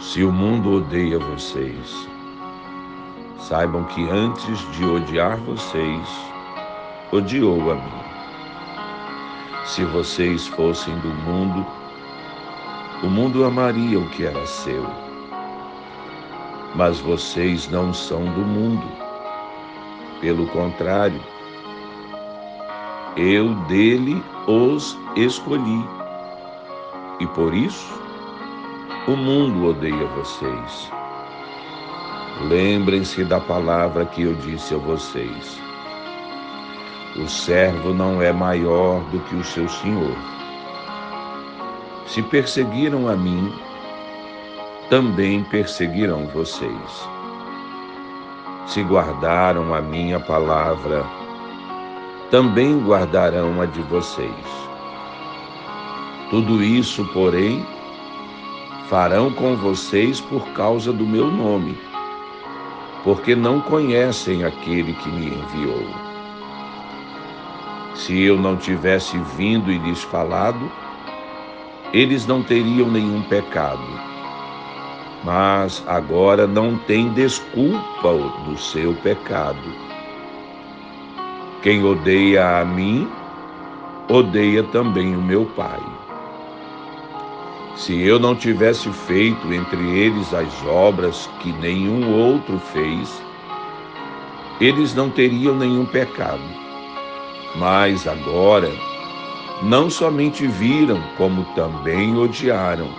Se o mundo odeia vocês, saibam que antes de odiar vocês, odiou a mim. Se vocês fossem do mundo, o mundo amaria o que era seu. Mas vocês não são do mundo. Pelo contrário, eu dele os escolhi. E por isso, o mundo odeia vocês. Lembrem-se da palavra que eu disse a vocês. O servo não é maior do que o seu senhor. Se perseguiram a mim, também perseguirão vocês. Se guardaram a minha palavra, também guardarão a de vocês. Tudo isso, porém, farão com vocês por causa do meu nome, porque não conhecem aquele que me enviou. Se eu não tivesse vindo e lhes falado, eles não teriam nenhum pecado. Mas agora não tem desculpa do seu pecado. Quem odeia a mim, odeia também o meu Pai. Se eu não tivesse feito entre eles as obras que nenhum outro fez, eles não teriam nenhum pecado. Mas agora, não somente viram, como também odiaram,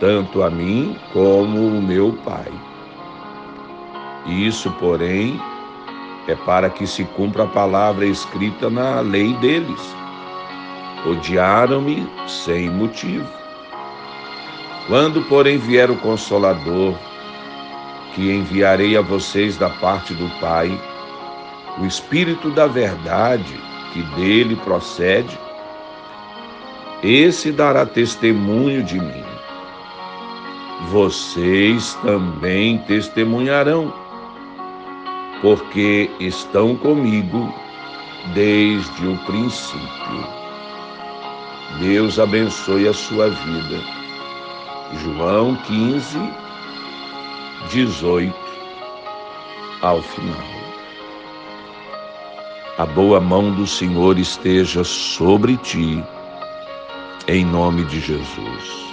tanto a mim como o meu Pai. Isso, porém, é para que se cumpra a palavra escrita na lei deles. Odiaram-me sem motivo. Quando, porém, vier o Consolador, que enviarei a vocês da parte do Pai, o Espírito da Verdade, que dele procede, esse dará testemunho de mim. Vocês também testemunharão, porque estão comigo desde o princípio. Deus abençoe a sua vida. João 15, 18 ao final. A boa mão do Senhor esteja sobre ti em nome de Jesus.